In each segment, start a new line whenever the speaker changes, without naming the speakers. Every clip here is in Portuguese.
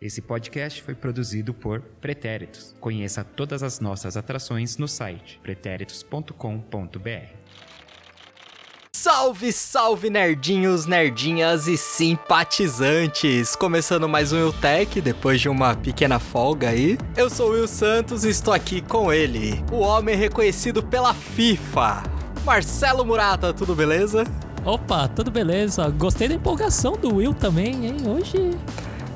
Esse podcast foi produzido por Pretéritos. Conheça todas as nossas atrações no site pretéritos.com.br.
Salve, salve nerdinhos, nerdinhas e simpatizantes! Começando mais um Wiltec, depois de uma pequena folga aí. Eu sou o Will Santos e estou aqui com ele, o homem reconhecido pela FIFA, Marcelo Murata, tudo beleza?
Opa, tudo beleza? Gostei da empolgação do Will também, hein? Hoje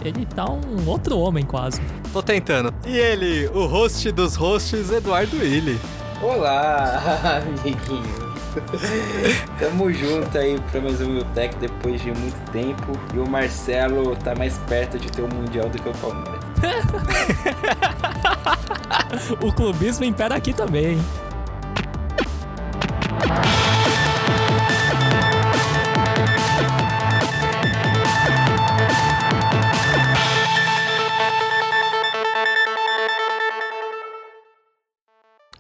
ele tá um outro homem quase.
Tô tentando. E ele, o host dos hosts, Eduardo Willi.
Olá, amiguinhos. Tamo junto aí pra mais um Tech depois de muito tempo. E o Marcelo tá mais perto de ter o um Mundial do que o Palmeiras.
o clubismo impera aqui também.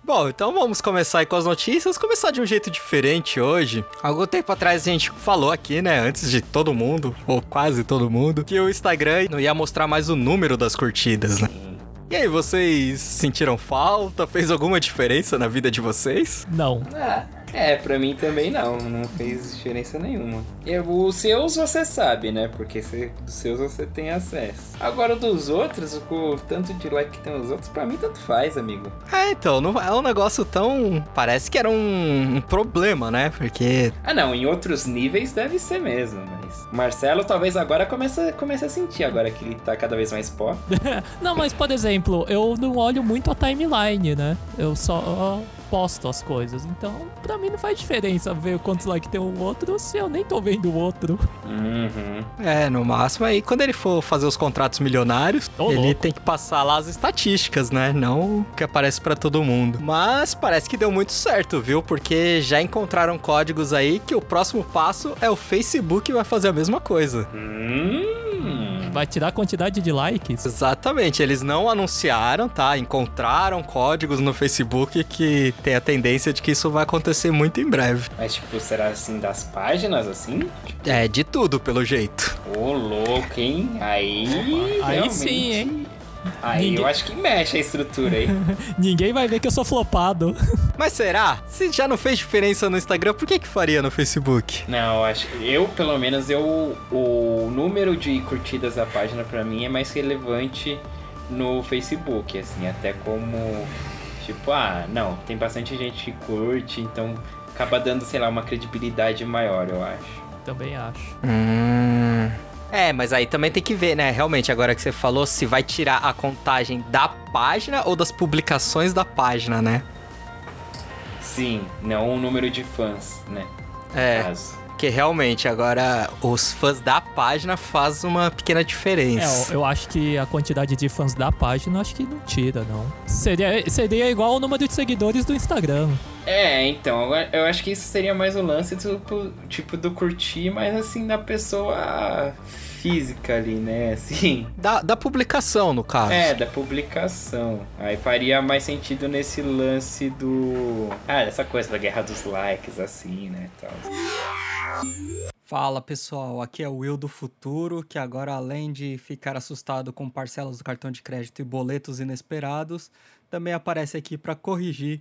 Bom, então vamos começar aí com as notícias. Começar de um jeito diferente hoje. Algum tempo atrás a gente falou aqui, né, antes de todo mundo, ou quase todo mundo, que o Instagram não ia mostrar mais o número das curtidas, né? E aí, vocês sentiram falta? Fez alguma diferença na vida de vocês?
Não.
Ah, é, pra mim também não, não fez diferença nenhuma. E os seus você sabe, né? Porque você, dos seus você tem acesso. Agora dos outros, o tanto de like que tem os outros, pra mim tanto faz, amigo.
É, então, não é um negócio tão. Parece que era um, um problema, né? Porque.
Ah, não, em outros níveis deve ser mesmo, mas. Marcelo talvez agora comece, comece a sentir, agora que ele tá cada vez mais pó.
não, mas por exemplo, eu não olho muito a timeline, né? Eu só posto as coisas. Então, pra mim não faz diferença ver quantos likes tem o outro se eu nem tô vendo o outro.
Uhum.
É, no máximo aí, quando ele for fazer os contratos milionários, ele louco. tem que passar lá as estatísticas, né? Não o que aparece para todo mundo. Mas parece que deu muito certo, viu? Porque já encontraram códigos aí que o próximo passo é o Facebook vai fazer a mesma coisa.
Hum.
Vai tirar a quantidade de likes?
Exatamente, eles não anunciaram, tá? Encontraram códigos no Facebook que tem a tendência de que isso vai acontecer muito em breve.
Mas, tipo, será assim das páginas, assim?
É, de tudo, pelo jeito.
Ô, louco, hein? Aí.
Aí realmente... sim, hein?
Aí Ninguém... eu acho que mexe a estrutura aí.
Ninguém vai ver que eu sou flopado.
Mas será? Se já não fez diferença no Instagram, por que que faria no Facebook?
Não, eu acho eu pelo menos eu o número de curtidas da página para mim é mais relevante no Facebook, assim, até como tipo, ah, não, tem bastante gente que curte, então acaba dando, sei lá, uma credibilidade maior, eu acho.
Também acho.
Hum. É, mas aí também tem que ver, né? Realmente, agora que você falou, se vai tirar a contagem da página ou das publicações da página, né?
Sim, não o número de fãs, né?
É. Caso. Porque realmente, agora os fãs da página faz uma pequena diferença.
É, eu acho que a quantidade de fãs da página acho que não tira, não. Seria, seria igual o número de seguidores do Instagram.
É, então, eu acho que isso seria mais o lance do tipo do curtir, mas assim, da pessoa física ali, né? Assim.
Da, da publicação, no caso.
É, da publicação. Aí faria mais sentido nesse lance do. Ah, essa coisa da guerra dos likes, assim, né? Tal.
Fala pessoal, aqui é o Will do Futuro, que agora além de ficar assustado com parcelas do cartão de crédito e boletos inesperados, também aparece aqui para corrigir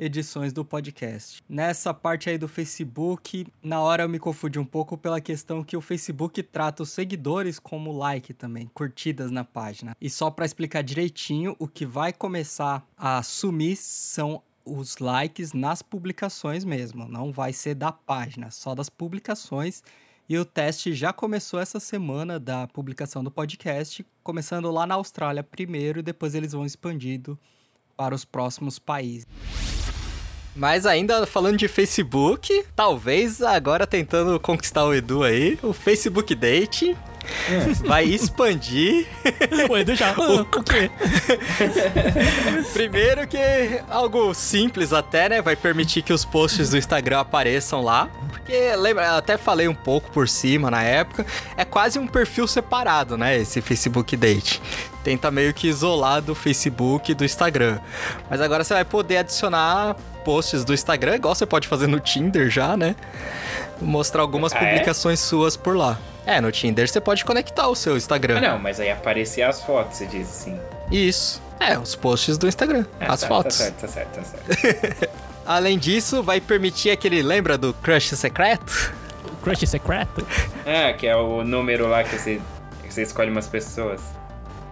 edições do podcast. Nessa parte aí do Facebook, na hora eu me confundi um pouco pela questão que o Facebook trata os seguidores como like também, curtidas na página. E só para explicar direitinho, o que vai começar a sumir são os likes nas publicações mesmo, não vai ser da página, só das publicações. E o teste já começou essa semana da publicação do podcast, começando lá na Austrália primeiro e depois eles vão expandindo para os próximos países. Mas ainda falando de Facebook, talvez agora tentando conquistar o Edu aí, o Facebook Date é. vai expandir.
o Edu já. o, o quê?
Primeiro que algo simples até, né? Vai permitir que os posts do Instagram apareçam lá. Porque, lembra, eu até falei um pouco por cima na época. É quase um perfil separado, né? Esse Facebook Date. Tenta meio que isolar do Facebook e do Instagram. Mas agora você vai poder adicionar posts do Instagram, igual você pode fazer no Tinder já, né? Mostrar algumas ah, publicações é? suas por lá. É, no Tinder você pode conectar o seu
Ah,
Instagram.
não, mas aí aparecer as fotos, você diz assim.
Isso. É, os posts do Instagram,
Ah,
as
tá,
fotos.
Tá certo, tá certo, tá certo.
Além disso, vai permitir aquele, lembra do crush secreto?
Crush secreto?
ah, que é o número lá que você, que você escolhe umas pessoas.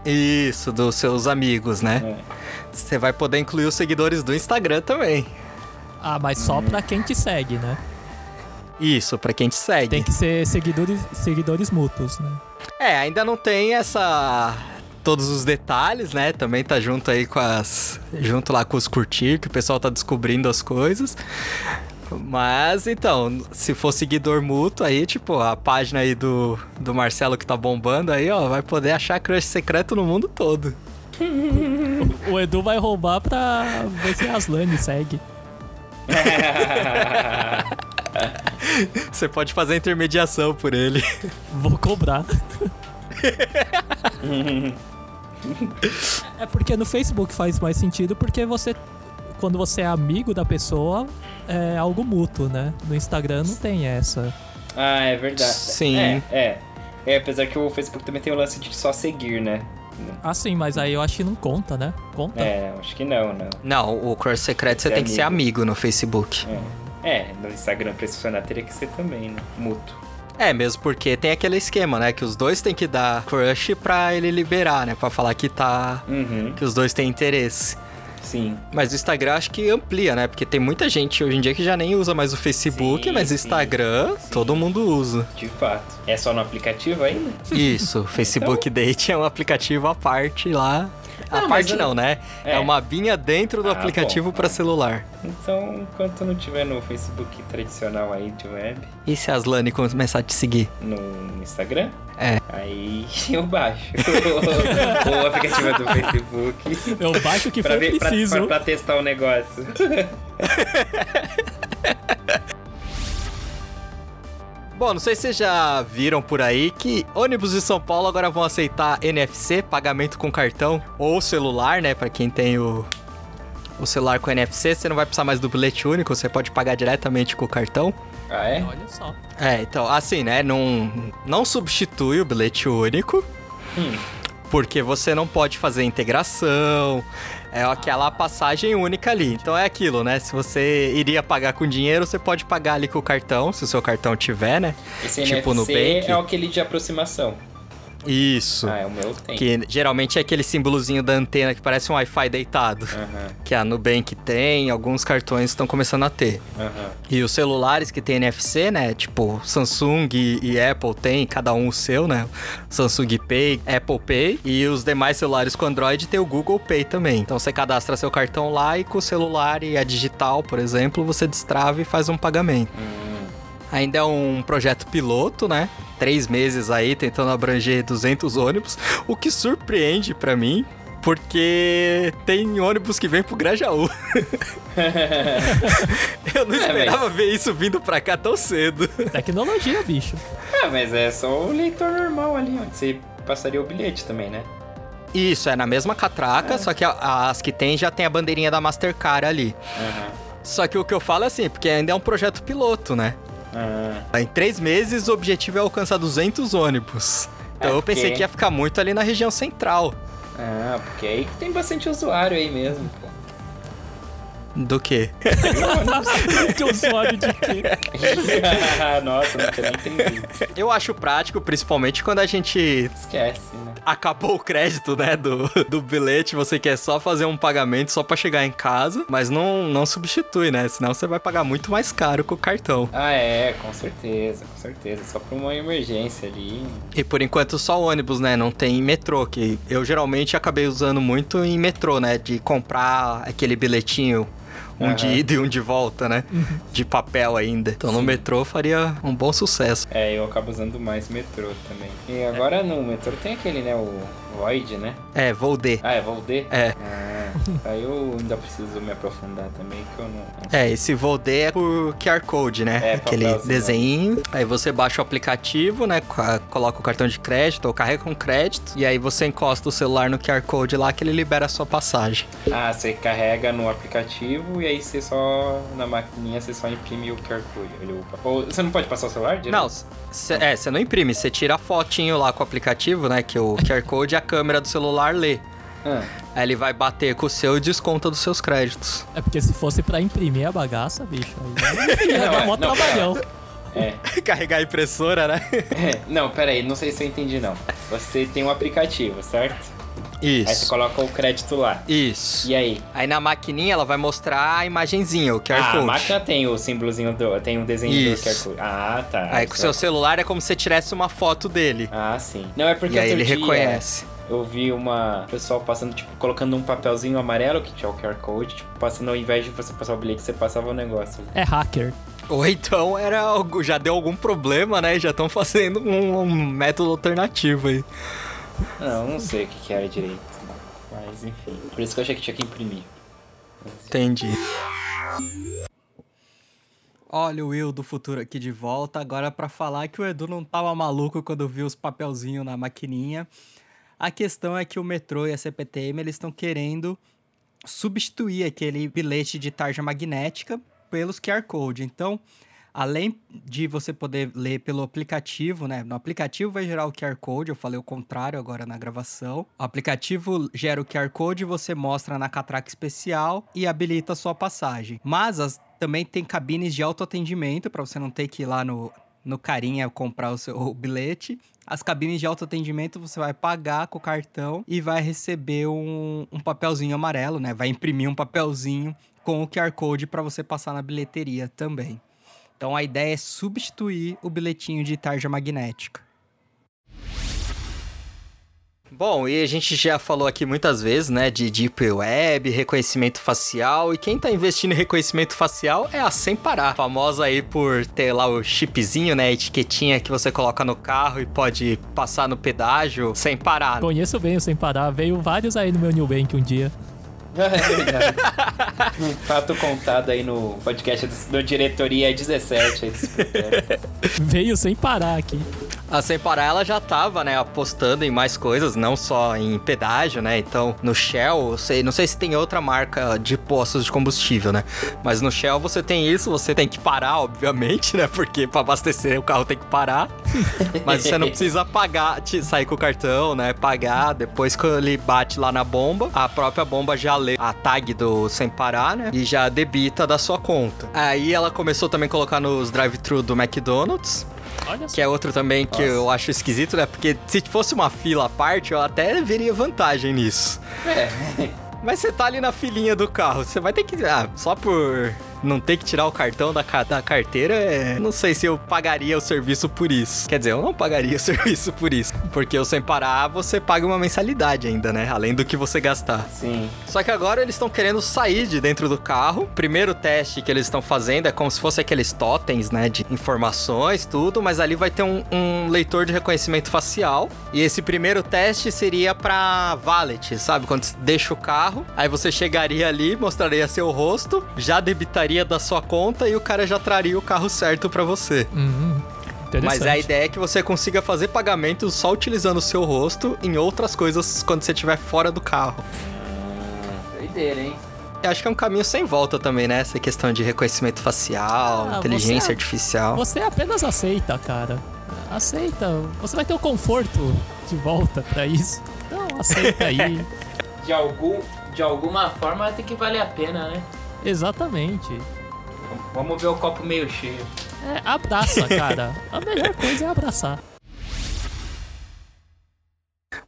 Isso, dos seus amigos, né?
É.
Você vai poder incluir os seguidores do Instagram também.
Ah, mas só pra quem te segue, né?
Isso, pra quem te segue.
Tem que ser seguidores, seguidores mútuos, né?
É, ainda não tem essa todos os detalhes, né? Também tá junto aí com as junto lá com os curtir, que o pessoal tá descobrindo as coisas. Mas então, se for seguidor mútuo aí, tipo, a página aí do, do Marcelo que tá bombando aí, ó, vai poder achar crush secreto no mundo todo.
O Edu vai roubar pra ver se a Aslane segue.
Você pode fazer a intermediação por ele.
Vou cobrar. é porque no Facebook faz mais sentido porque você. Quando você é amigo da pessoa, é algo mútuo, né? No Instagram não tem essa.
Ah, é verdade.
Sim.
É, é. É, apesar que o Facebook também tem o lance de só seguir, né?
Ah, sim, mas aí eu acho que não conta, né? Conta?
É, acho que não, não.
Não, o crush secreto você tem que ser amigo no Facebook.
É. É, no Instagram pra isso funcionar teria que ser também, né? Mútuo.
É, mesmo porque tem aquele esquema, né? Que os dois têm que dar crush pra ele liberar, né? Pra falar que tá.
Uhum,
que os dois têm interesse.
Sim.
Mas o Instagram acho que amplia, né? Porque tem muita gente hoje em dia que já nem usa mais o Facebook,
Sim,
mas
sim,
Instagram
sim.
todo mundo usa.
De fato. É só no aplicativo ainda?
Isso, Facebook Date é um aplicativo à parte lá. A
Não, mas
parte
eu-
não, né? É.
É.
uma abinha dentro do
Ah,
aplicativo pra
é.
celular.
Então, enquanto não tiver no Facebook tradicional aí de web,
E se a Aslane começar a te seguir?
no Instagram,
É.
aí eu baixo o aplicativo do Facebook
Eu baixo o que
pra,
for
ver, pra,
preciso.
pra, pra testar o negócio.
Bom, não sei se vocês já viram por aí que ônibus de São Paulo agora vão aceitar NFC, pagamento com cartão ou celular, né? Pra quem tem o, o celular com NFC, você não vai precisar mais do bilhete único, você pode pagar diretamente com o cartão.
Ah, é?
Olha só.
É, então, assim, né? Não, não substitui o bilhete único,
Hum.
Porque você não pode fazer integração. É aquela passagem única ali. Então é aquilo, né? Se você iria pagar com dinheiro, você pode pagar ali com o cartão, se o seu cartão tiver, né?
Esse
Tipo
NFC
Nubank.
é aquele de aproximação.
Isso.
Ah, é o meu tem.
Que geralmente é aquele símbolozinho da antena que parece um Wi-Fi deitado.
Aham,
Que a Nubank tem, alguns cartões estão começando a ter.
aham.
E os celulares que tem NFC, né? Tipo, Samsung e, e Apple tem, cada um o seu, né? Samsung Pay, Apple Pay. E os demais celulares com Android tem o Google Pay também. Então você cadastra seu cartão lá e com o celular e a digital, por exemplo, você destrava e faz um pagamento.
Hum.
Ainda é um projeto piloto, né? Três meses aí tentando abranger 200 ônibus, o que surpreende pra mim, porque tem ônibus que vem pro Grajaú. Eu não
É,
esperava ver isso vindo pra cá tão cedo.
Tecnologia, bicho.
Ah, mas é só o leitor normal ali, onde você passaria o bilhete também, né?
Isso, é na mesma catraca, só que as que tem já tem a bandeirinha da Mastercard ali.
Aham.
Só que o que eu falo é assim, porque ainda é um projeto piloto, né?
Ah,
Em três meses, o objetivo é alcançar 200 ônibus. Então
É,
eu pensei
porque-
que ia ficar muito ali na região central.
ah, porque aí tem bastante usuário aí mesmo, pô.
Do quê?
que usuário de quê?
Nossa, nunca nem entendi.
Eu acho prático, principalmente quando a gente
Esquece, né?
acabou o crédito, né, do, do bilhete, você quer só fazer um pagamento só pra chegar em casa, mas não, não substitui, né? Senão você vai pagar muito mais caro com o cartão.
Ah, é, com certeza, com certeza. Só pra uma emergência ali.
E por enquanto só ônibus, né? Não tem metrô, que eu geralmente acabei usando muito em metrô, né? De comprar aquele bilhetinho. Um de ida e um de volta, né? De papel ainda. Então no metrô faria um bom sucesso.
É, eu acabo usando mais metrô também. E agora no metrô tem aquele, né? O Void, né?
É, vou D.
Ah, é Volder?
É.
Ah, aí eu ainda preciso me aprofundar também, que eu não.
É, esse Volde é por QR Code, né?
É,
Aquele desenho. Aí você baixa o aplicativo, né? co- Coloca o cartão de crédito ou carrega com crédito. E aí você encosta o celular no QR Code lá que ele libera a sua passagem.
Ah, você carrega no aplicativo e aí você só. Na maquininha você só imprime o QR Code. Ou você não pode passar o celular direto?
Não, cê, é, você não imprime, você tira a fotinho lá com o aplicativo, né? Que o QR Code a câmera do celular lê.
Ah,
Aí ele vai bater com o seu e desconta dos seus créditos.
É porque se fosse pra imprimir a bagaça, bicho, aí ia dar
é,
mó
não,
trabalhão.
é.
Carregar a impressora, né?
É, Não, pera aí, não sei se eu entendi não. Você tem um aplicativo, certo? Aí você
Isso.
coloca o crédito lá.
Isso.
E aí?
Aí na maquininha ela vai mostrar a imagenzinha, o QR
ah,
Code.
a máquina tem o símbolozinho do. Tem um desenho
Isso.
do QR Code. Ah, tá.
Aí com o seu celular é como se você tivesse uma foto dele.
Ah, sim. Não, é porque
e aí ele
dia
reconhece.
Eu vi uma pessoal passando, tipo, colocando um papelzinho amarelo que tinha o QR Code, tipo, passando ao invés de você passar o bilhete, você passava o negócio.
É hacker.
Ou então era algo, já deu algum problema, né? Já estão fazendo um, um método alternativo aí.
Não, não sei o que, que era direito. Mas enfim. Por isso que eu achei que tinha que imprimir.
Entendi. Olha o Will do futuro aqui de volta, agora pra falar que o Edu não tava maluco quando viu os papelzinhos na maquininha. A questão é que o metrô e a CPTM eles estão querendo substituir aquele bilhete de tarja magnética pelos QR Code. Então, além de você poder ler pelo aplicativo, né? No aplicativo vai gerar o QR Code, eu falei o contrário agora na gravação. O aplicativo gera o QR Code, você mostra na catraca especial e habilita a sua passagem. Mas as- também tem cabines de autoatendimento para você não ter que ir lá no, no carinha comprar o seu bilhete. As cabines de autoatendimento você vai pagar com o cartão e vai receber um, um papelzinho amarelo, né? Vai imprimir um papelzinho com o QR Code para você passar na bilheteria também. Então a ideia é substituir o bilhetinho de tarja magnética. Bom, e a gente já falou aqui muitas vezes, né, de Deep Web, reconhecimento facial, e quem tá investindo em reconhecimento facial é a Sem Parar, famosa aí por ter lá o chipzinho, né, a etiquetinha que você coloca no carro e pode passar no pedágio sem parar.
Conheço bem o Sem Parar. Veio vários aí no meu New Bank um dia.
É verdade. um fato contado aí no podcast do, do Diretoria 17 aí.
Veio sem parar aqui.
A Sem Parar, ela já tava, né, apostando em mais coisas, não só em pedágio, né? Então, no Shell, sei, não sei se tem outra marca de postos de combustível, né? Mas no Shell você tem isso, você tem que parar, obviamente, né? Porque para abastecer o carro tem que parar. Mas você não precisa pagar, sair com o cartão, né? Pagar, depois que ele bate lá na bomba, a própria bomba já lê a tag do Sem Parar, né? E já debita da sua conta. Aí ela começou também a colocar nos drive-thru do McDonald's. Que é outro também que eu acho esquisito, né? Porque se fosse uma fila à parte, eu até veria vantagem nisso.
É.
Mas você tá ali na filinha do carro, você vai ter que. Ah, só por não ter que tirar o cartão da, ca- da carteira, é... não sei se eu pagaria o serviço por isso. Quer dizer, eu não pagaria o serviço por isso. Porque o sem parar, você paga uma mensalidade ainda, né? Além do que você gastar.
Sim.
Só que agora eles estão querendo sair de dentro do carro. O primeiro teste que eles estão fazendo é como se fosse aqueles totens, né? De informações, tudo. Mas ali vai ter um, um leitor de reconhecimento facial. E esse primeiro teste seria pra valet, sabe? Quando você deixa o carro, aí você chegaria ali, mostraria seu rosto, já debitaria da sua conta e o cara já traria o carro certo pra você.
Hum, interessante.
Mas a ideia é que você consiga fazer pagamentos só utilizando o seu rosto em outras coisas quando você estiver fora do carro.
Doideira, hein?
Eu acho que é um caminho sem volta também, né? Essa questão de reconhecimento facial,
Ah,
inteligência
você-
artificial.
Você apenas aceita, cara. Aceita. Você vai ter o conforto de volta pra isso. Então, aceita aí.
De, algum, de alguma forma tem que valer a pena, né?
Exatamente.
Vamos ver o copo meio cheio.
É, abraça, cara. A melhor coisa é abraçar.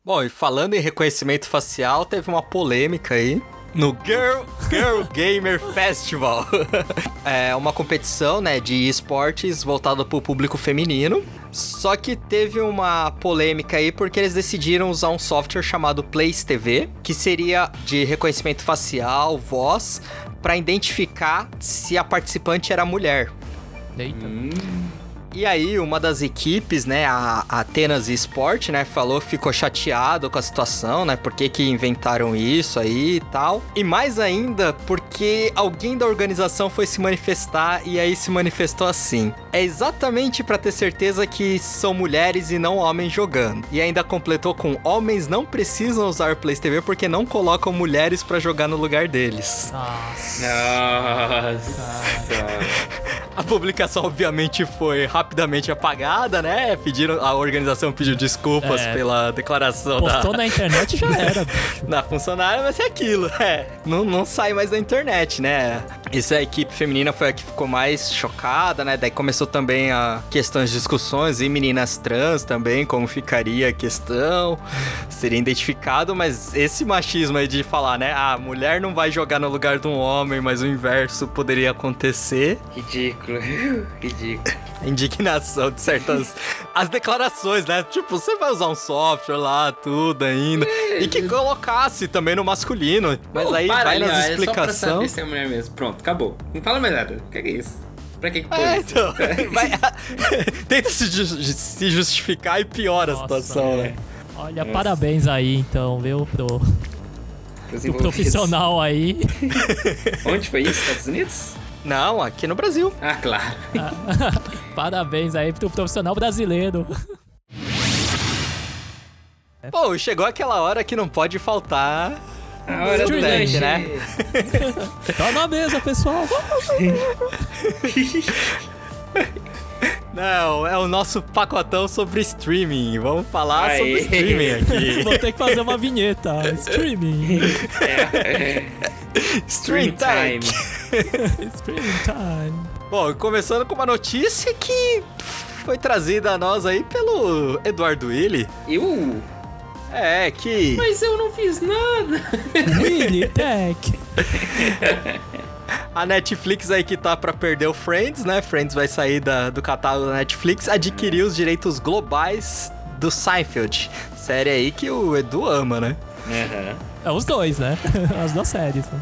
Bom, e falando em reconhecimento facial, teve uma polêmica aí. No Girl, Girl Gamer Festival. é uma competição, né, de esportes voltada para o público feminino. Só que teve uma polêmica aí porque eles decidiram usar um software chamado Place TV, que seria de reconhecimento facial, voz, para identificar se a participante era mulher.
Eita.
Hum.
E aí, uma das equipes, né, a Atenas Sport, né, falou que ficou chateado com a situação, né, por que que inventaram isso aí e tal. E mais ainda, porque alguém da organização foi se manifestar e aí se manifestou assim. É exatamente para ter certeza que são mulheres e não homens jogando. E ainda completou com homens não precisam usar o PlayStation porque não colocam mulheres para jogar no lugar deles.
Nossa.
Nossa.
A publicação, obviamente, foi rapidamente apagada, né? Pediram, a organização pediu desculpas
É.
pela declaração
Postou
da,
na internet já era. bicho.
da funcionária, mas é aquilo, é. Não, não sai mais da internet, né? Essa a equipe feminina foi a que ficou mais chocada, né? Daí começou também a questões de discussões e meninas trans também, como ficaria a questão, seria identificado, mas esse machismo aí de falar, né? Ah, a mulher não vai jogar no lugar de um homem, mas o inverso poderia acontecer.
Ridículo. Ridículo.
A indignação de certas. As declarações, né? Tipo, você vai usar um software lá, tudo ainda. E que colocasse também no masculino. Mas
Pô,
aí
para
vai nas
É só pra
explicações.
saber se é mulher mesmo. Pronto, acabou. Não fala mais nada. O que é, é isso? Pra que que pôs
É, então. vai- tenta se, ju- se justificar e piora
Nossa,
a situação, né?
Olha, parabéns aí então, viu, pro,
Os
pro
envolvidos.
profissional aí.
Onde foi isso? Estados Unidos?
Não, aqui no Brasil.
Ah, claro.
Parabéns aí pro profissional brasileiro.
Pô, chegou aquela hora que não pode faltar.
A hora do lanche.
né?
Tá na mesa, pessoal.
Não, é o nosso pacotão sobre streaming. Vamos falar
Aê.
sobre streaming aqui.
Vou ter que fazer uma vinheta. Streaming.
É.
Stream
time.
Streaming time.
Bom, começando com uma notícia que foi trazida a nós aí pelo Eduardo Willi.
Eu?
É, que
Mas eu não fiz nada.
Willy Tech.
a Netflix aí que tá pra perder o Friends, né? Friends vai sair da- do catálogo da Netflix, adquiriu os direitos globais do Seinfeld. Série aí que o Edu ama, né?
Aham.
É os dois, né? As duas séries, né?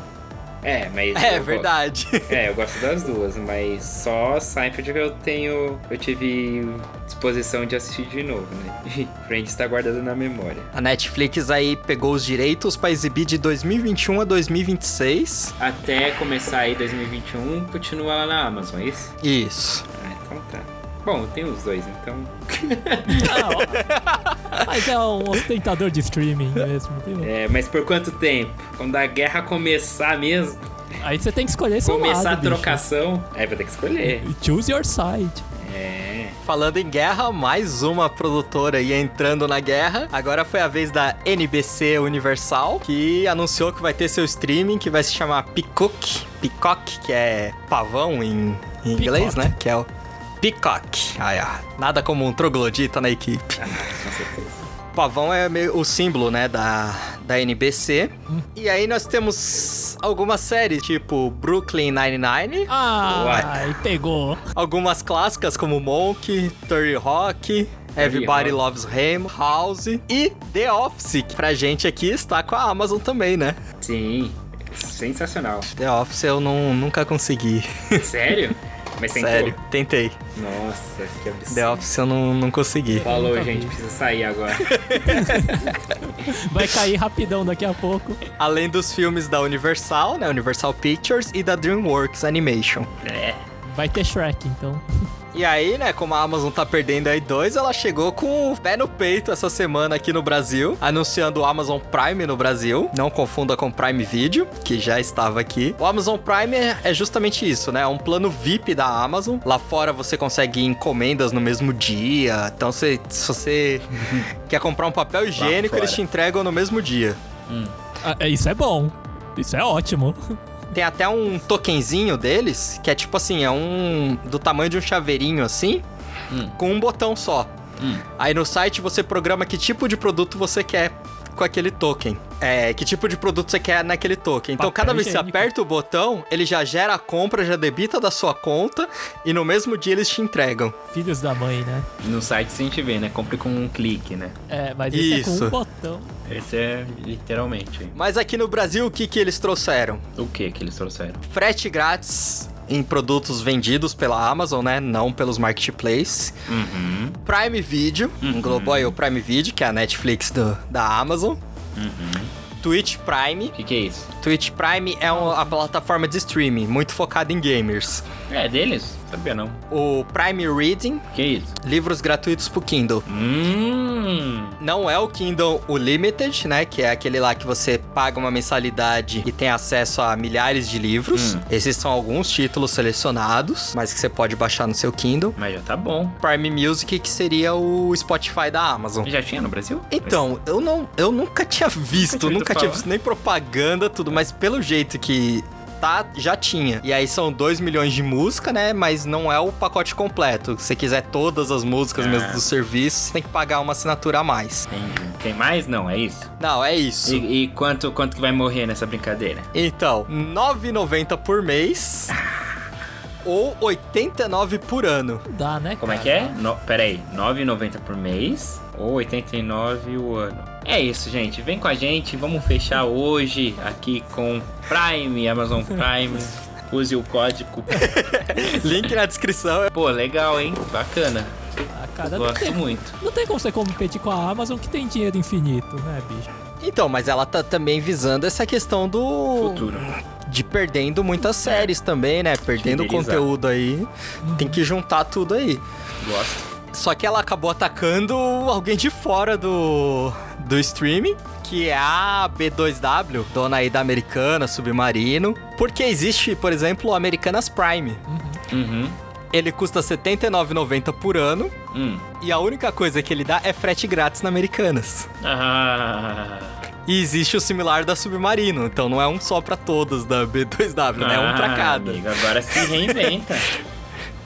É, mas.
É verdade.
gosto- É, eu gosto das duas, mas só Seinfeld que eu tenho. Eu tive disposição de assistir de novo, né? Friends tá guardado na memória.
A Netflix aí pegou os direitos pra exibir de 2021 a 2026.
Até começar aí 2021, continua lá na Amazon, é isso?
Isso.
Bom, tem os dois, então.
Ah. Mas é um ostentador de streaming mesmo, viu?
É, mas por quanto tempo? Quando a guerra começar mesmo,
Aí você tem que escolher seu
começar
lado,
a
bicho.
trocação, aí vou ter que escolher.
Choose your side.
É.
Falando em guerra, mais uma produtora aí entrando na guerra. Agora foi a vez da NBC Universal, que anunciou que vai ter seu streaming, que vai se chamar Peacock. Peacock, que é pavão em, em inglês, né? Que é o Peacock. Ai, ah, nada como um troglodita na equipe.
Com certeza.
Pavão é meio o símbolo, né, da, da NBC. E aí nós temos algumas séries, tipo Brooklyn Nine-Nine.
Ah,
Uai.
ai, pegou.
Algumas clássicas como Monk, 30 Rock, Everybody. Loves Raymond, House e The Office, que pra gente aqui está com a Amazon também, né?
Sim. Sensacional.
The Office eu não, nunca consegui.
Sério? Mas tentou?
Sério, tentei.
Nossa, que absurdo.
The Office eu não, não consegui.
Falou, gente, precisa sair agora.
Vai cair rapidão daqui a pouco.
Além dos filmes da Universal, né? Universal Pictures e da DreamWorks Animation.
É.
Vai ter Shrek, então.
E aí, né, como a Amazon tá perdendo aí dois, ela chegou com o pé no peito essa semana aqui no Brasil, anunciando o Amazon Prime no Brasil. Não confunda com Prime Video, que já estava aqui. O Amazon Prime é, é justamente isso, né? É um plano VIP da Amazon. Lá fora você consegue encomendas no mesmo dia. Então, se, se você quer comprar um papel higiênico, eles te entregam no mesmo dia.
Ah, é, isso é bom. Isso é ótimo.
Tem até um tokenzinho deles, que é tipo assim, é um. do tamanho de um chaveirinho assim, com um botão só. Aí no site você programa que tipo de produto você quer com aquele token. É, que tipo de produto você quer naquele token. Então,
Papel
cada vez que você aperta o botão, ele já gera a compra, já debita da sua conta e no mesmo dia eles te entregam.
Filhos da mãe, né?
No site a gente vê, né? Compre com um clique, né?
É, mas esse é com
Isso.
um botão.
Esse é literalmente.
Mas aqui no Brasil, o que que eles trouxeram?
O que que eles trouxeram?
Frete grátis em produtos vendidos pela Amazon, né? Não pelos marketplaces.
Uhum.
Prime Video, englobou aí o Prime Video, que é a Netflix do, da Amazon. Twitch Prime.
O que, que é isso?
Twitch Prime é um- a plataforma de streaming, muito focada em gamers.
É deles? Sabia não.
O Prime Reading,
que é isso?
livros gratuitos pro Kindle.
Hum.
Não é o Kindle Unlimited, né? Que é aquele lá que você paga uma mensalidade e tem acesso a milhares de livros.
Hum.
Esses são alguns títulos selecionados, mas que você pode baixar no seu Kindle.
Mas já tá bom.
Prime Music, que seria o Spotify da Amazon.
Já tinha no Brasil?
Então, eu não, eu nunca tinha visto, nunca tinha
falar.
visto nem propaganda, tudo, mas pelo jeito que tá, já tinha. E aí são 2 milhões de música, né? Mas não é o pacote completo. Se você quiser todas as músicas
Ah.
mesmo do serviço, você tem que pagar uma assinatura a mais.
Entendi. Tem mais? Não, é isso.
Não, é isso.
E, e quanto, quanto que vai morrer nessa brincadeira?
Então, R$ 9,90 por mês. ou 89 por ano.
Dá, né?
Como é
cara?
que é? No, pera aí, 9,90 por mês ou 89 o ano? É isso, gente. Vem com a gente. Vamos fechar hoje aqui com Prime, Amazon Prime. Use o código.
Link na descrição.
Pô, legal, hein? Bacana.
Ah, cara,
Gosto
tem,
muito.
não tem como você competir com a Amazon que tem dinheiro infinito, né, bicho?
Então, mas ela tá também visando essa questão do.
Futuro.
De perdendo muitas séries também, né? Perdendo conteúdo aí. Tem que juntar tudo aí.
Gosto.
Só que ela acabou atacando alguém de fora do, do streaming, que é a B2W, dona aí da Americana, Submarino. Porque existe, por exemplo, o Americanas Prime.
Uhum.
Ele custa R$ 79,90 por ano.
Hum.
E a única coisa que ele dá é frete grátis na Americanas.
Ah.
E existe o similar da Submarino, então não é um só pra todos da B2W, né? É um pra
Ah,
cada.
Amigo, agora se reinventa.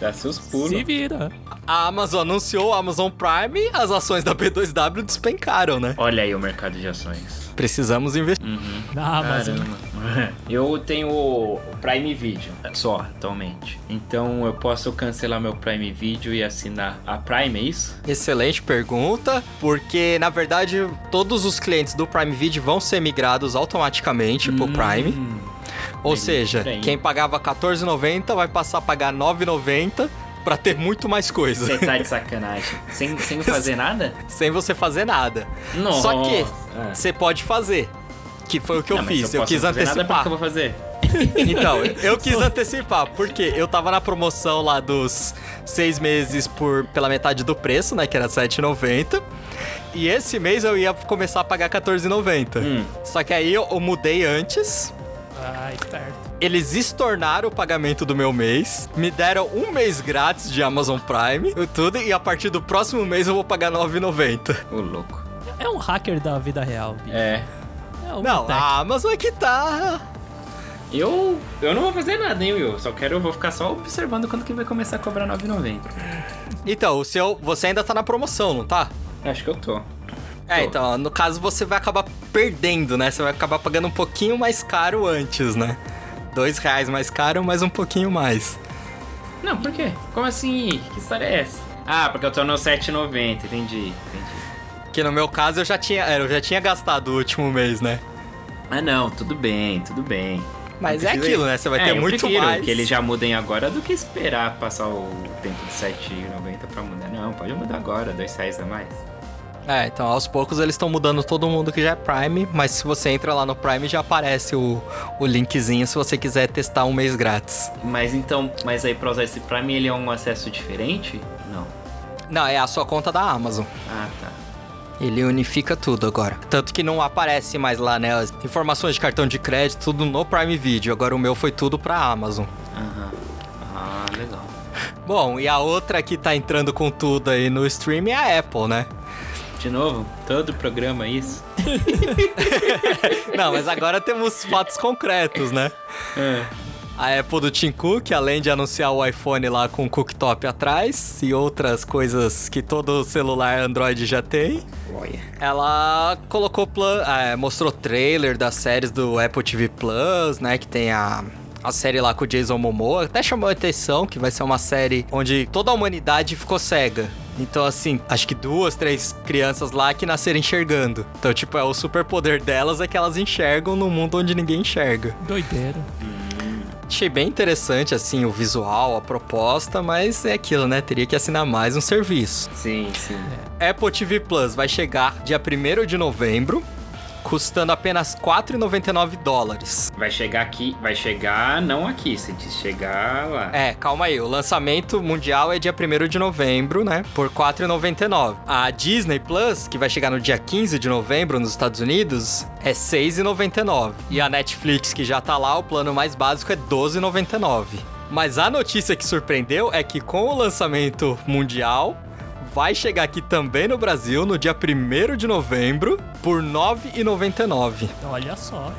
Dá seus pulos.
Se vira.
A Amazon anunciou o Amazon Prime, as ações da B2W despencaram, né?
Olha aí o mercado de ações.
Precisamos investir.
Uhum.
Na Amazon.
Caramba. Eu tenho o Prime Video só atualmente. Então eu posso cancelar meu Prime Video e assinar a Prime, é isso?
Excelente pergunta, porque na verdade todos os clientes do Prime Video vão ser migrados automaticamente pro Prime. Ou seja, quem pagava R$14,90 vai passar a pagar R$9,90 pra ter muito mais coisa,
Você tá de sacanagem. Sem, sem fazer nada?
sem você fazer nada.
Nossa.
Só que
Ah.
você pode fazer, que foi o que eu
Não, mas
fiz. Eu,
posso
quis
fazer Nada,
antecipar.
porque eu vou fazer?
Então, eu quis antecipar, porque eu tava na promoção lá dos seis meses por pela metade do preço, né? Que era R$7,90. E esse mês eu ia começar a pagar R$14,90.
Hum.
Só que aí eu, eu mudei antes.
Ai, certo.
Eles estornaram o pagamento do meu mês, me deram um mês grátis de Amazon Prime, e tudo, e a partir do próximo mês eu vou pagar R$9,90.
Ô, louco.
É um hacker da vida real, bicho.
É.
É um
Não,
tech.
a Amazon é que tá.
Eu, eu não vou fazer nada, hein, Will? Só quero, eu vou ficar só observando quando que vai começar a cobrar 9,90.
Então, o seu. Você ainda tá na promoção, não tá?
Acho que eu tô.
É, então, no caso você vai acabar perdendo, né? Você vai acabar pagando um pouquinho mais caro antes, né? Dois reais mais caro, mas um pouquinho mais.
Não, por quê? Como assim? Que história é essa? Ah, porque eu tô no 7,90, entendi, entendi.
Que no meu caso eu já tinha, é, eu já tinha gastado o último mês, né?
Ah, não, tudo bem, tudo bem.
Mas é aquilo, né? Você vai
É,
ter muito mais.
que eles já mudem agora do que esperar passar o tempo de 7,90 pra mudar. Não, pode mudar agora, dois reais a mais.
É, então aos poucos eles estão mudando todo mundo que já é Prime, mas se você entra lá no Prime já aparece o, o linkzinho se você quiser testar um mês grátis.
Mas então, mas aí pra usar esse Prime ele é um acesso diferente? Não.
Não, é a sua conta da Amazon.
Ah, tá.
Ele unifica tudo agora. Tanto que não aparece mais lá, né? As informações de cartão de crédito, tudo no Prime Video. Agora o meu foi tudo pra Amazon.
Aham. Ah, legal.
Bom, e a outra que tá entrando com tudo aí no stream é a Apple, né?
De novo, todo programa é isso?
Não, mas agora temos fatos concretos, né?
É.
A Apple do Tim Cook, além de anunciar o iPhone lá com o cooktop atrás e outras coisas que todo celular Android já tem,
Olha.
ela colocou plan... é, mostrou trailer das séries do Apple TV Plus, né? Que tem a. A série lá com o Jason Momoa até chamou a atenção que vai ser uma série onde toda a humanidade ficou cega. Então, assim, acho que duas, três crianças lá que nasceram enxergando. Então, tipo, é o superpoder delas é que elas enxergam no mundo onde ninguém enxerga.
Doideira.
Achei bem interessante, assim, o visual, a proposta, mas é aquilo, né? Teria que assinar mais um serviço.
Sim, sim.
Apple TV Plus vai chegar dia 1 de novembro, custando apenas 4,99 dólares.
Vai chegar aqui, vai chegar não aqui, diz chegar lá.
É, calma aí, o lançamento mundial é dia 1 de novembro, né? Por 4,99. A Disney Plus, que vai chegar no dia 15 de novembro nos Estados Unidos, é 6,99. E a Netflix, que já tá lá, o plano mais básico é 12,99. Mas a notícia que surpreendeu é que com o lançamento mundial, vai chegar aqui também no Brasil no dia 1 de novembro por R$ 9,99.
Olha só.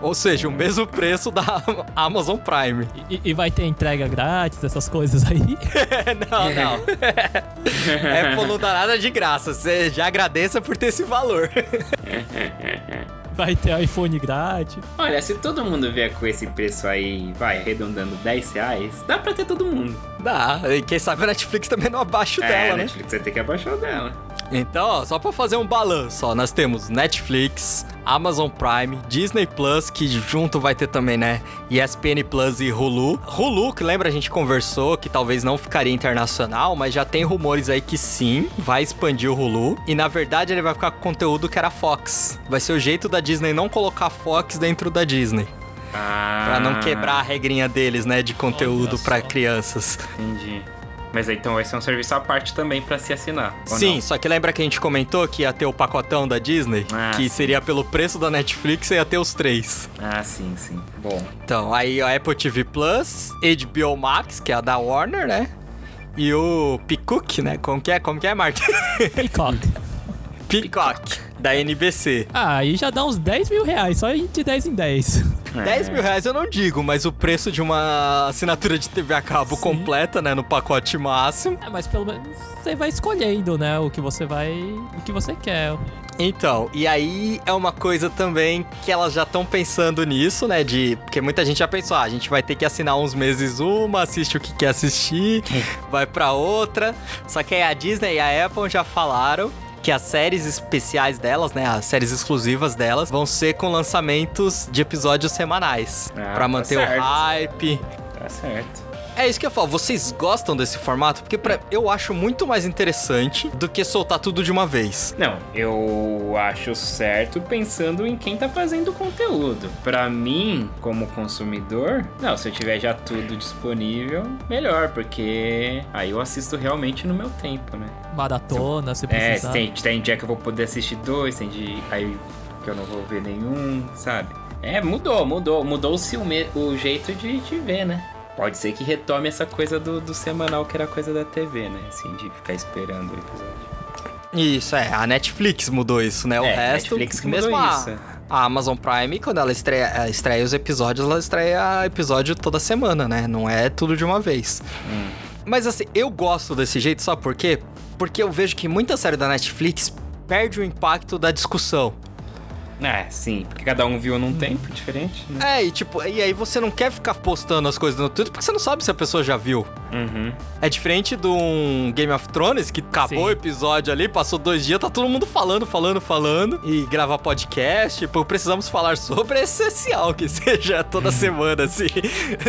Ou seja, o mesmo preço da Amazon Prime.
E, e vai ter entrega grátis, essas coisas aí?
não, não. Apple não dá nada de graça. Você já agradeça por ter esse valor.
Vai ter iPhone grátis.
Olha, se todo mundo vier com esse preço aí, vai, arredondando 10 reais, dá pra ter todo mundo.
Dá. E quem sabe a Netflix também não abaixo
é,
dela,
a
né?
Netflix vai ter que abaixar o dela.
Então, ó, só pra fazer um balanço, ó, nós temos Netflix, Amazon Prime, Disney Plus, que junto vai ter também, né, ESPN Plus e Hulu. Hulu, que lembra a gente conversou que talvez não ficaria internacional, mas já tem rumores aí que sim, vai expandir o Hulu. E na verdade ele vai ficar com conteúdo que era Fox. Vai ser o jeito da Disney não colocar Fox dentro da Disney.
Ah,
Pra não quebrar a regrinha deles, né, de conteúdo
só.
crianças.
Entendi. Mas aí então vai ser um serviço à parte também pra se assinar.
Sim,
não?
só que lembra que a gente comentou que ia ter o pacotão da Disney?
Ah,
que
sim.
seria pelo preço da Netflix e ia ter os três.
Ah, sim, sim. Bom.
Então, aí a Apple TV Plus, HBO Max, que é a da Warner, né? E o Peacock, né? Como que é? Como que é, Martin?
Peacock.
Peacock, da NBC.
Ah, aí já dá uns 10 mil reais, só de 10 em 10.
É.
10 mil reais eu não digo, mas o preço de uma assinatura de TV a cabo
Sim.
completa, né? No pacote máximo.
É, mas pelo menos você vai escolhendo, né? O que você vai. O que você quer.
Então, e aí é uma coisa também que elas já estão pensando nisso, né? De. Porque muita gente já pensou, ah, a gente vai ter que assinar uns meses uma, assiste o que quer assistir, vai pra outra. Só que aí a Disney e a Apple já falaram que as séries especiais delas, né, as séries exclusivas delas, vão ser com lançamentos de episódios semanais,
Ah,
Pra
tá
manter o
certo.
hype.
Tá certo.
É isso que eu falo, vocês gostam desse formato? Porque pra- eu acho muito mais interessante do que soltar tudo de uma vez.
Não, eu acho certo pensando em quem tá fazendo o conteúdo. Pra mim, como consumidor, não, se eu tiver já tudo disponível, melhor, porque aí eu assisto realmente no meu tempo, né?
Maratona, se
É,
precisar.
tem, tem dia que eu vou poder assistir dois, tem dia aí que eu não vou ver nenhum, sabe? É, mudou, mudou. Mudou-se o, o jeito de, de ver, né? Pode ser que retome essa coisa do, do semanal que era coisa da TV, né? Assim, de ficar esperando o episódio.
Isso, é. A Netflix mudou isso, né? O
É,
resto,
Netflix que
mesmo
mudou
a,
isso.
a Amazon Prime, quando ela estreia, eh, estreia os episódios, ela estreia episódio toda semana, né? Não é tudo de uma vez.
Hum.
Mas assim, eu gosto desse jeito, sabe por quê? Porque eu vejo que muita série da Netflix perde o impacto da discussão.
É, sim, porque cada um viu num tempo diferente, né?
É, e tipo, e aí você não quer ficar postando as coisas no Twitter porque você não sabe se a pessoa já viu.
Uhum.
É diferente de um Game of Thrones que acabou
Sim.
o episódio ali, passou dois dias, tá todo mundo falando, falando, falando. E gravar podcast, pô, precisamos falar sobre, é essencial que seja toda semana, assim.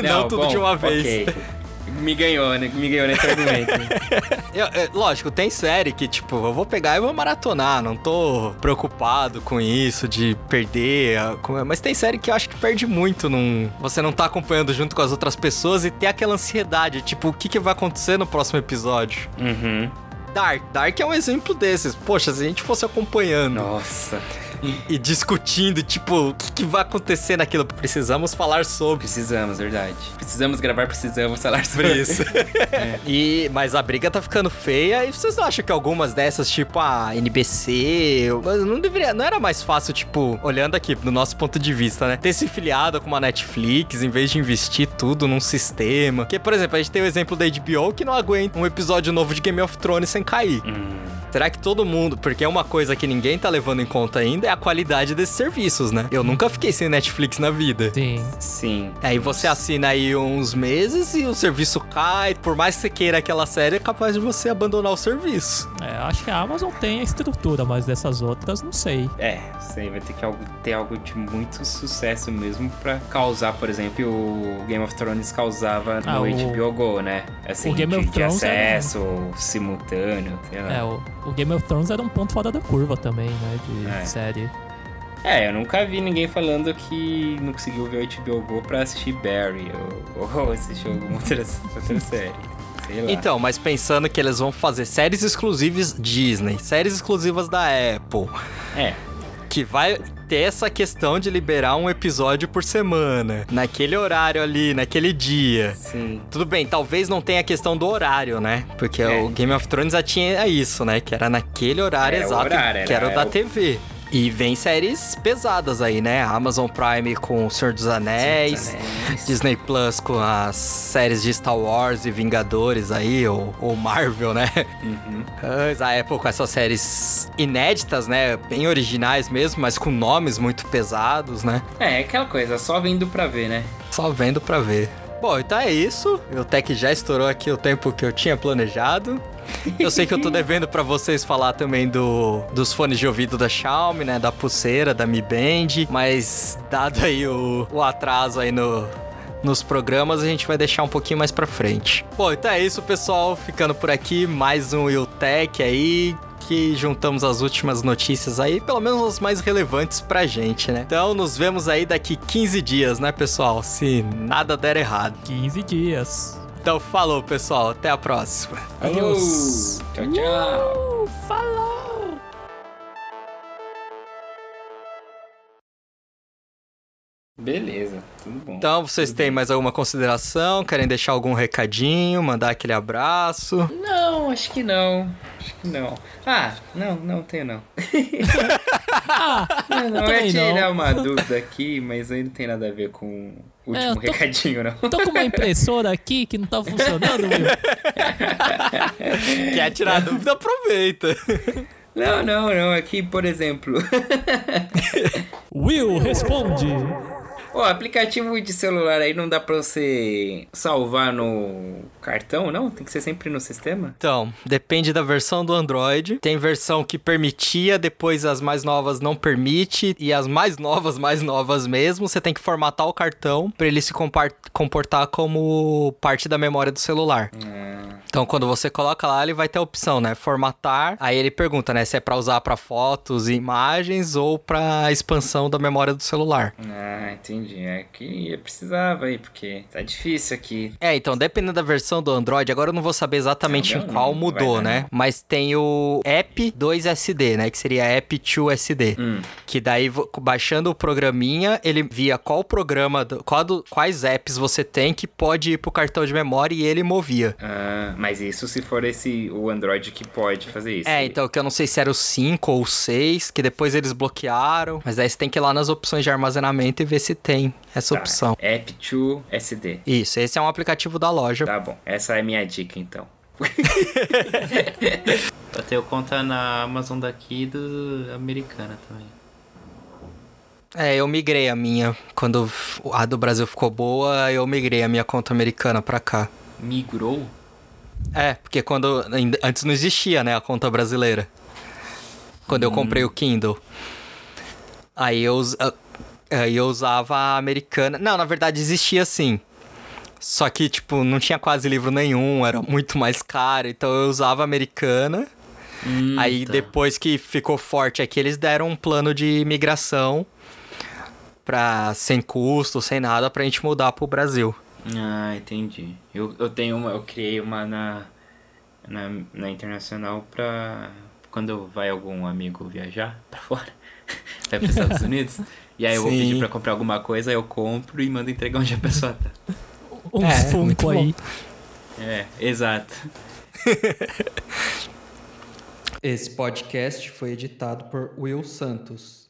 Não, tudo
bom,
de uma vez.
ok. Me ganhou, né? Me ganhou nesse argumento.
Eu- é, lógico, tem série que, tipo, eu vou pegar e vou maratonar, não tô preocupado com isso, de perder. Mas tem série que eu acho que perde muito num. Você não tá acompanhando junto com as outras pessoas e ter aquela ansiedade, tipo, o que, que vai acontecer no próximo episódio?
uhum.
Dark. Dark é um exemplo desses. Poxa, se a gente fosse acompanhando
Nossa.
e discutindo, tipo, o que, que vai acontecer naquilo, precisamos falar sobre
Precisamos, verdade. Precisamos gravar, precisamos falar sobre
isso. e, mas a briga tá ficando feia. E vocês não acham que algumas dessas, tipo a NBC, mas não deveria, não era mais fácil, tipo, olhando aqui do nosso ponto de vista, né? Ter se filiado com uma Netflix em vez de investir tudo num sistema. Porque, por exemplo, a gente tem o exemplo da HBO que não aguenta um episódio novo de Game of Thrones sem cair.
Hum,
Será que todo mundo, porque é uma coisa que ninguém tá levando em conta ainda, é a qualidade desses serviços, né? Eu nunca fiquei sem Netflix na vida.
Sim.
Sim.
Aí você assina aí uns meses e o serviço cai. Por mais que você queira aquela série, é capaz de você abandonar o serviço.
É, acho que a Amazon tem a estrutura, mas dessas outras não sei.
É, aí vai ter que ter algo de muito sucesso mesmo pra causar, por exemplo, o Game of Thrones causava
Ah,
no
o-
HBO Go, né? Assim,
o Game
de,
of
de
Thrones era-
acesso simultâneo, sei lá.
É, o, o Game of Thrones era um ponto fora da curva também, né? De
É.
série.
É, eu nunca vi ninguém falando que não conseguiu ver o HBO Go pra assistir Barry ou, ou assistir alguma outra, outra série.
Então, mas pensando que eles vão fazer séries exclusivas Disney, séries exclusivas da Apple,
É,
que vai ter essa questão de liberar um episódio por semana, naquele horário ali, naquele dia.
sim.
Tudo bem, talvez não tenha a questão do horário, né? Porque
É.
o Game of Thrones já tinha isso, né? Que era naquele horário
Era o
exato,
horário,
que era o da TV. E vem séries pesadas aí, né? Amazon Prime com O Senhor dos Anéis,
Anéis.
Disney Plus com as séries de Star Wars e Vingadores aí, ou, ou Marvel, né?
Uhum.
A Apple com essas séries inéditas, né? Bem originais mesmo, mas com nomes muito pesados, né?
É, é aquela coisa, só vendo pra ver, né?
Só vendo pra ver. Bom, então é isso. O Tech já estourou aqui o tempo que eu tinha planejado. Eu sei que eu tô devendo pra vocês falar também do, dos fones de ouvido da Xiaomi, né? Da pulseira, da Mi Band. Mas dado aí o, o atraso aí no, nos programas, a gente vai deixar um pouquinho mais pra frente. Bom, então é isso, pessoal. Ficando por aqui, mais um Tech aí. Que juntamos as últimas notícias aí, pelo menos as mais relevantes pra gente, né? Então nos vemos aí daqui 15 dias, né, pessoal? Se nada der errado.
15 dias.
Então falou, pessoal. Até a próxima.
Adeus.
Tchau, tchau.
Uh, falou!
Beleza, tudo bom.
Então, vocês têm mais alguma consideração? Querem deixar algum recadinho? Mandar aquele abraço?
Não, acho que não. Acho que não. Ah, não, não tenho não.
Ah,
Não, não, eu ia tirar
não.
uma dúvida aqui, mas aí não tem nada a ver com o último
É, tô-
recadinho, não.
tô com uma impressora aqui que não tá funcionando, Will.
Quer tirar dúvida? Aproveita.
Não, não, não. Aqui, por exemplo,
Will, responde.
O aplicativo de celular aí não dá pra você salvar no cartão, não? Tem que ser sempre no sistema?
Então, depende da versão do Android. Tem versão que permitia, depois as mais novas não permite. E as mais novas, mais novas mesmo, você tem que formatar o cartão pra ele se comportar como parte da memória do celular.
Ah,
Então, quando você coloca lá, ele vai ter a opção, né? Formatar. Aí ele pergunta, né? Se é pra usar pra fotos e imagens ou pra expansão da memória do celular.
ah, entendi. É que eu precisava aí, porque tá difícil aqui.
É, então, dependendo da versão do Android, agora eu não vou saber exatamente
Não,
em qual
não
mudou, né?
não.
Mas tem o App 2SD, né? Que seria App 2SD.
Hum,
Que daí, baixando o programinha, ele via qual programa, qual quais apps você tem que pode ir pro cartão de memória e ele movia.
ah, mas isso se for esse o Android que pode fazer isso.
É, então, que eu não sei se era o 5 ou o 6, que depois eles bloquearam. Mas daí você tem que ir lá nas opções de armazenamento e ver se tem essa
Tá,
opção.
App to SD.
Isso, esse é um aplicativo da loja.
Tá bom, essa é a minha dica então. eu tenho conta na Amazon daqui e do americana também.
É, eu migrei a minha. Quando a do Brasil ficou boa, eu migrei a minha conta americana pra cá.
Migrou?
É, porque quando. Antes não existia, né, a conta brasileira. Quando eu comprei o Kindle. Aí eu, ah, aí eu usava a americana. Não, na verdade existia sim. Só que, tipo, não tinha quase livro nenhum, era muito mais caro. Então eu usava a americana.
Hum,
Aí
tá.
depois que ficou forte aqui, eles deram um plano de migração pra sem custo, sem nada, pra gente mudar pro Brasil.
Ah, entendi. Eu, eu tenho uma, eu criei uma na, na, na internacional pra quando vai algum amigo viajar pra fora, vai pros Estados Unidos. E aí eu vou
Sim.
pedir pra comprar alguma coisa, eu compro e mando entregar onde a pessoa tá.
Uns
É,
Funko aí.
É, exato.
Esse podcast foi editado por Will Santos.